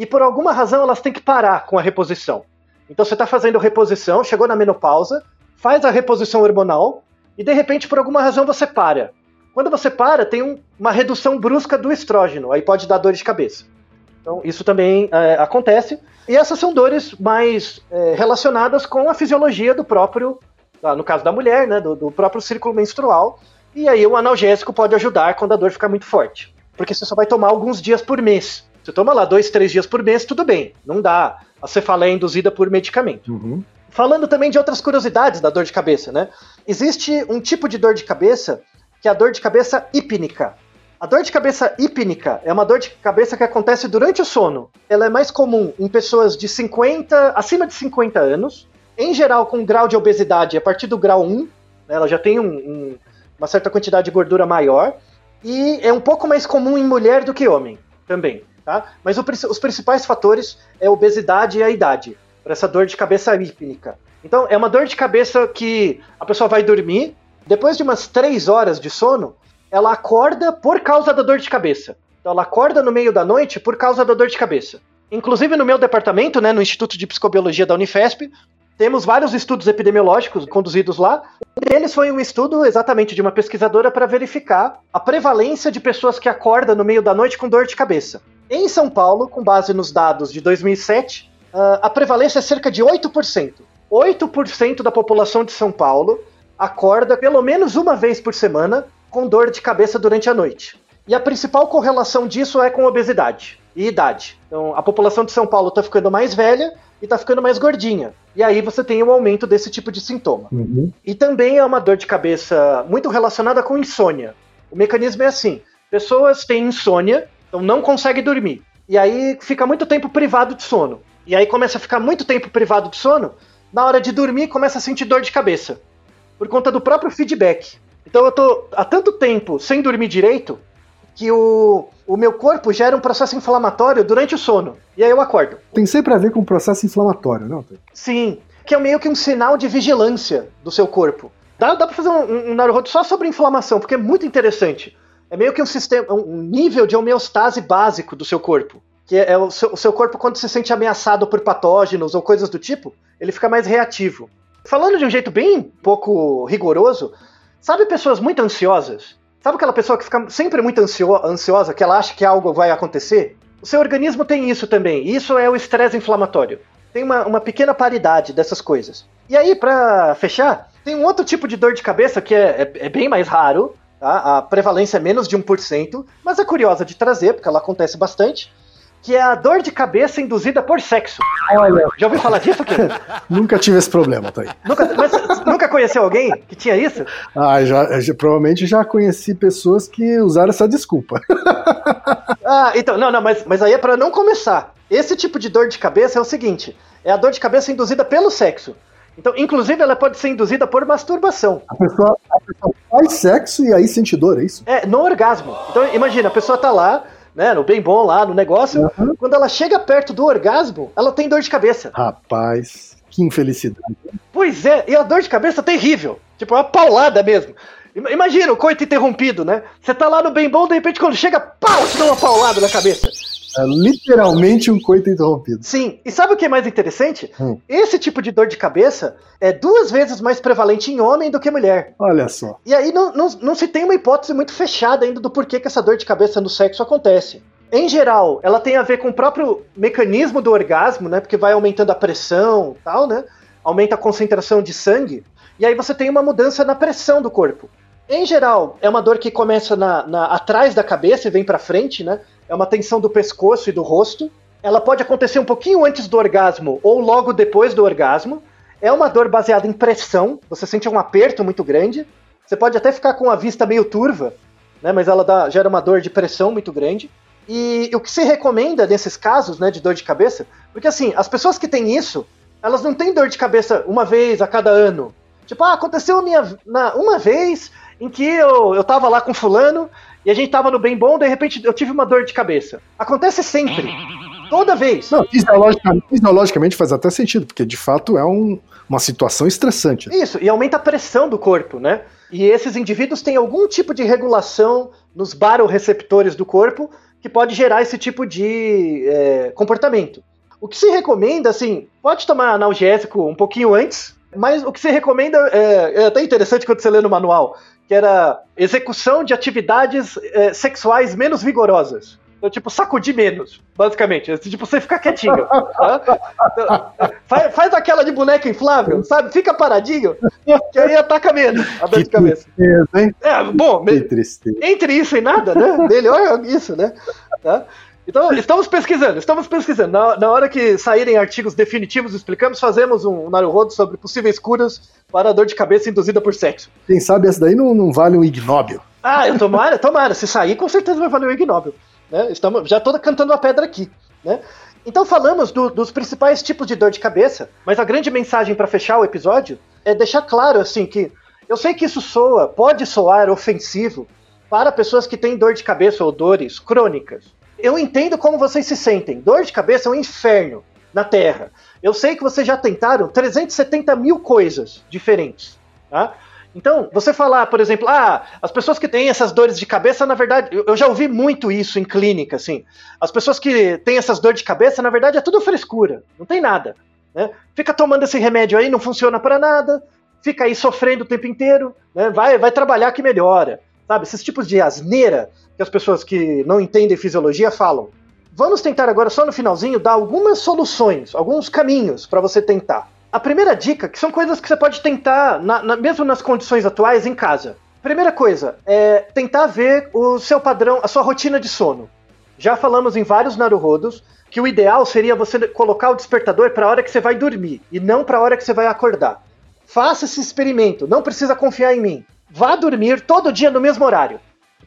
e por alguma razão elas têm que parar com a reposição. Então você está fazendo reposição, chegou na menopausa, faz a reposição hormonal, e de repente, por alguma razão, você para. Quando você para, tem um, uma redução brusca do estrógeno, aí pode dar dor de cabeça. Então, isso também é, acontece. E essas são dores mais é, relacionadas com a fisiologia do próprio, ah, no caso da mulher, né, do, do, próprio círculo menstrual. E aí o analgésico pode ajudar quando a dor ficar muito forte. Porque você só vai tomar alguns dias por mês. Você toma lá dois, três dias por mês, tudo bem. Não dá. A cefaleia induzida por medicamento. Uhum. Falando também de outras curiosidades da dor de cabeça, né? Existe um tipo de dor de cabeça que é a dor de cabeça hípnica. A dor de cabeça hípnica é uma dor de cabeça que acontece durante o sono. Ela é mais comum em pessoas de 50, acima de 50 anos, em geral com grau de obesidade a partir do grau 1, né, ela já tem um, um, uma certa quantidade de gordura maior, e é um pouco mais comum em mulher do que homem também. Tá? Mas o, os principais fatores é a obesidade e a idade, para essa dor de cabeça hípnica. Então, é uma dor de cabeça que a pessoa vai dormir, depois de umas 3 horas de sono, ela acorda por causa da dor de cabeça. Então ela acorda no meio da noite por causa da dor de cabeça. Inclusive no meu departamento, né, no Instituto de Psicobiologia da Unifesp, temos vários estudos epidemiológicos conduzidos lá. Um deles foi um estudo exatamente de uma pesquisadora para verificar a prevalência de pessoas que acordam no meio da noite com dor de cabeça. Em São Paulo, com base nos dados de 2007, ah, a prevalência é cerca de 8%. 8% da população de São Paulo acorda pelo menos uma vez por semana com dor de cabeça durante a noite. E a principal correlação disso é com obesidade e idade. Então, a população de São Paulo está ficando mais velha e está ficando mais gordinha. E aí você tem um aumento desse tipo de sintoma. Uhum. E também é uma dor de cabeça muito relacionada com insônia. O mecanismo é assim: pessoas têm insônia, então não conseguem dormir. E aí fica muito tempo privado de sono. E aí começa a ficar muito tempo privado de sono, na hora de dormir começa a sentir dor de cabeça. Por conta do próprio feedback. Então eu tô há tanto tempo sem dormir direito que o, o meu corpo gera um processo inflamatório durante o sono. E aí eu acordo. Tem sempre a ver com processo inflamatório, não? Sim, que é meio que um sinal de vigilância do seu corpo. Dá, dá pra fazer um, um Naruhodo só sobre inflamação, porque é muito interessante. É meio que um sistema, um nível de homeostase básico do seu corpo. Que é, é o, seu, o seu corpo, quando se sente ameaçado por patógenos ou coisas do tipo, ele fica mais reativo. Falando de um jeito bem pouco rigoroso, sabe pessoas muito ansiosas? Sabe aquela pessoa que fica sempre muito ansio ansiosa, que ela acha que algo vai acontecer? O seu organismo tem isso também. Isso é o estresse inflamatório. Tem uma, uma pequena paridade dessas coisas. E aí, pra fechar, tem um outro tipo de dor de cabeça que é, é, é bem mais raro. Tá? A prevalência é menos de 1%, mas é curiosa de trazer, porque ela acontece bastante. Que é a dor de cabeça induzida por sexo. Olha, Já ouviu falar disso, Kim? nunca tive esse problema, tá aí. nunca, mas nunca conheceu alguém que tinha isso? Ah, já, já- provavelmente já conheci pessoas que usaram essa desculpa. Ah, então, não, não, mas, mas aí é pra não começar. Esse tipo de dor de cabeça é o seguinte: é a dor de cabeça induzida pelo sexo. Então, inclusive, ela pode ser induzida por masturbação. A pessoa, a pessoa faz sexo e aí sente dor, é isso? É, no orgasmo. Então, imagina, a pessoa tá lá, né, no bem bom lá, no negócio. Quando ela chega perto do orgasmo, ela tem dor de cabeça. Rapaz, que infelicidade. Pois é, e a dor de cabeça é terrível. Tipo, é uma paulada mesmo. Ima- Imagina o coito interrompido, né? Você tá lá no bem bom, de repente quando chega, pau, te dá uma paulada na cabeça. É literalmente um coito interrompido. Sim, e sabe o que é mais interessante? Hum. Esse tipo de dor de cabeça é duas vezes mais prevalente em homem do que mulher. Olha só. E aí não, não, não se tem uma hipótese muito fechada ainda do porquê que essa dor de cabeça no sexo acontece. Em geral, ela tem a ver com o próprio mecanismo do orgasmo, né? Porque vai aumentando a pressão e tal, né? Aumenta a concentração de sangue. E aí você tem uma mudança na pressão do corpo. Em geral, é uma dor que começa na, na- atrás da cabeça e vem pra frente, né? É uma tensão do pescoço e do rosto. Ela pode acontecer um pouquinho antes do orgasmo ou logo depois do orgasmo. É uma dor baseada em pressão. Você sente um aperto muito grande. Você pode até ficar com a vista meio turva, né? Mas ela dá- gera uma dor de pressão muito grande. E o que se recomenda nesses casos, né, de dor de cabeça, porque assim, as pessoas que têm isso, elas não têm dor de cabeça uma vez a cada ano. Tipo, ah, aconteceu minha, na, uma vez em que eu, eu tava lá com fulano e a gente tava no bem bom, de repente eu tive uma dor de cabeça. Acontece sempre. Toda vez. Não, fisiologicamente, fisiologicamente faz até sentido, porque de fato é um- uma situação estressante. Isso, e aumenta a pressão do corpo, né? E esses indivíduos têm algum tipo de regulação nos baroreceptores do corpo que pode gerar esse tipo de é, comportamento. O que se recomenda, assim, pode tomar analgésico um pouquinho antes, mas o que se recomenda é, é até interessante quando você lê no manual, que era execução de atividades é, sexuais menos vigorosas. Então, tipo, sacudir menos, basicamente. Tipo, você ficar quietinho. tá? Então, faz, faz aquela de boneca inflável, sabe? Fica paradinho, que aí ataca menos a dor de cabeça. tristeza, hein? É, bom, Que tristeza. entre isso e nada, né? Melhor isso, né? Tá? Então, estamos pesquisando, estamos pesquisando. Na, na hora que saírem artigos definitivos explicamos, fazemos um Naruhodo sobre possíveis curas para dor de cabeça induzida por sexo. Quem sabe essa daí não, não vale um ignóbil. Ah, eu tomara, tomara. Se sair, com certeza vai valer o Ig Nobel. Né? Estamos, já estou cantando a pedra aqui. Né? Então falamos do- dos principais tipos de dor de cabeça, mas a grande mensagem para fechar o episódio é deixar claro assim que eu sei que isso soa, pode soar ofensivo para pessoas que têm dor de cabeça ou dores crônicas. Eu entendo como vocês se sentem. Dor de cabeça é um inferno na Terra. Eu sei que vocês já tentaram 370 mil coisas diferentes. Tá? Então, você falar, por exemplo, ah, as pessoas que têm essas dores de cabeça, na verdade, eu, já ouvi muito isso em clínica, assim. As pessoas que têm essas dores de cabeça, na verdade, é tudo frescura, não tem nada. Né? Fica tomando esse remédio aí, não funciona para nada, fica aí sofrendo o tempo inteiro, né? vai, vai trabalhar que melhora. Sabe, esses tipos de asneira que as pessoas que não entendem fisiologia falam. Vamos tentar agora, só no finalzinho, dar algumas soluções, alguns caminhos para você tentar. A primeira dica, que são coisas que você pode tentar, na, na, mesmo nas condições atuais, em casa. Primeira coisa, é tentar ver o seu padrão, a sua rotina de sono. Já falamos em vários naruhodos que o ideal seria você colocar o despertador para a hora que você vai dormir e não para a hora que você vai acordar. Faça esse experimento, não precisa confiar em mim. Vá dormir todo dia no mesmo horário.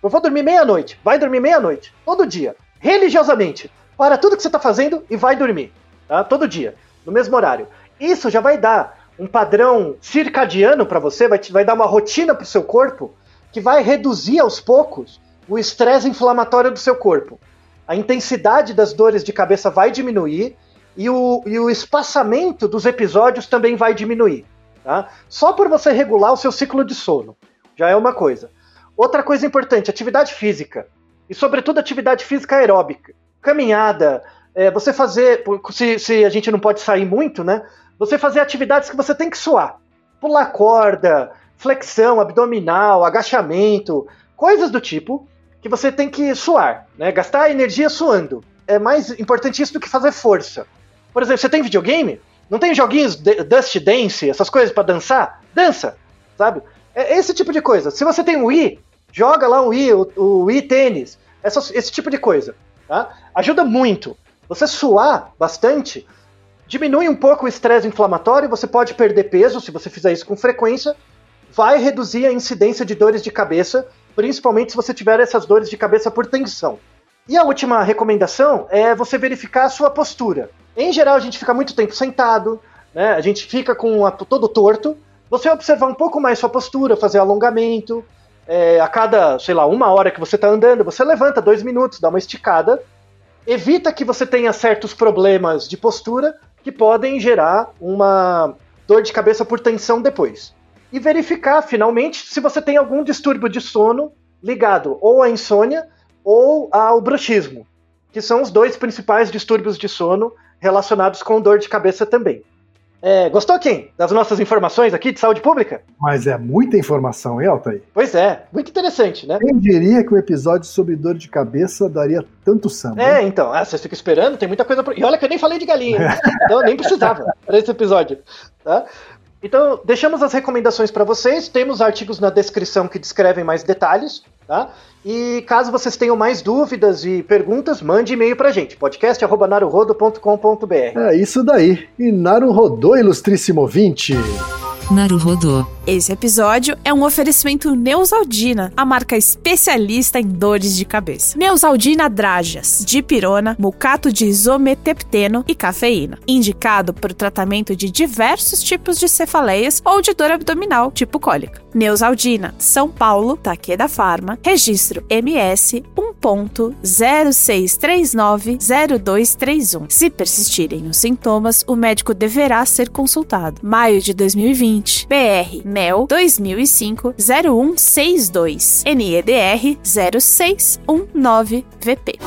Eu vou dormir meia-noite, vai dormir meia-noite, todo dia, religiosamente. Para tudo que você está fazendo e vai dormir, tá? Todo dia, no mesmo horário. Isso já vai dar um padrão circadiano para você, vai, te, vai dar uma rotina para o seu corpo que vai reduzir aos poucos o estresse inflamatório do seu corpo. A intensidade das dores de cabeça vai diminuir e o, e o espaçamento dos episódios também vai diminuir. Tá? Só por você regular o seu ciclo de sono. Já é uma coisa. Outra coisa importante, atividade física. E sobretudo atividade física aeróbica. Caminhada, é, você fazer. Se, se a gente não pode sair muito, né? você fazer atividades que você tem que suar. Pular corda, flexão abdominal, agachamento, coisas do tipo que você tem que suar, né? Gastar energia suando. É mais importante isso do que fazer força. Por exemplo, você tem videogame? Não tem joguinhos Dust Dance, essas coisas para dançar? Dança, sabe? É esse tipo de coisa. Se você tem o Wii, joga lá o Wii, o, o Wii tênis, essa, esse tipo de coisa, tá? Ajuda muito. Você suar bastante diminui um pouco o estresse inflamatório, você pode perder peso se você fizer isso com frequência, vai reduzir a incidência de dores de cabeça, principalmente se você tiver essas dores de cabeça por tensão. E a última recomendação é você verificar a sua postura. Em geral, a gente fica muito tempo sentado, né? a gente fica com a, todo torto. Você observar um pouco mais sua postura, fazer alongamento. É, a cada, sei lá, uma hora que você está andando, você levanta dois minutos, dá uma esticada. Evita que você tenha certos problemas de postura que podem gerar uma dor de cabeça por tensão depois. E verificar, finalmente, se você tem algum distúrbio de sono ligado ou à insônia ou ao bruxismo, que são os dois principais distúrbios de sono relacionados com dor de cabeça também. É, gostou, Kim, das nossas informações aqui de saúde pública? Mas é muita informação, hein, Altair? Pois é, muito interessante, né? Quem diria que o um episódio sobre dor de cabeça daria tanto samba? É, então, ah, vocês ficam esperando, tem muita coisa. Pra... E olha que eu nem falei de galinha, então nem precisava para esse episódio, tá? Então, deixamos as recomendações para vocês, temos artigos na descrição que descrevem mais detalhes, tá? E caso vocês tenham mais dúvidas e perguntas, mande e-mail pra gente, podcast.naruhodo.com.br. É isso daí. E Naruhodô, ilustríssimo ouvinte. Naruhodô. Esse episódio é um oferecimento Neusaldina, a marca especialista em dores de cabeça. Neusaldina Dragas, dipirona, mucato de isometepteno e cafeína. Indicado para o tratamento de diversos tipos de cefaleias ou de dor abdominal, tipo cólica. Neusaldina, São Paulo, Taqueda Pharma, registro MS 1.06390231. Se persistirem os sintomas, o médico deverá ser consultado. Maio de 2020, BR NEL 2005 0162 NEDR 0619VP.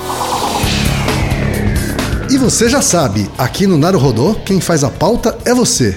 E você já sabe, aqui no Naruhodô, quem faz a pauta é você.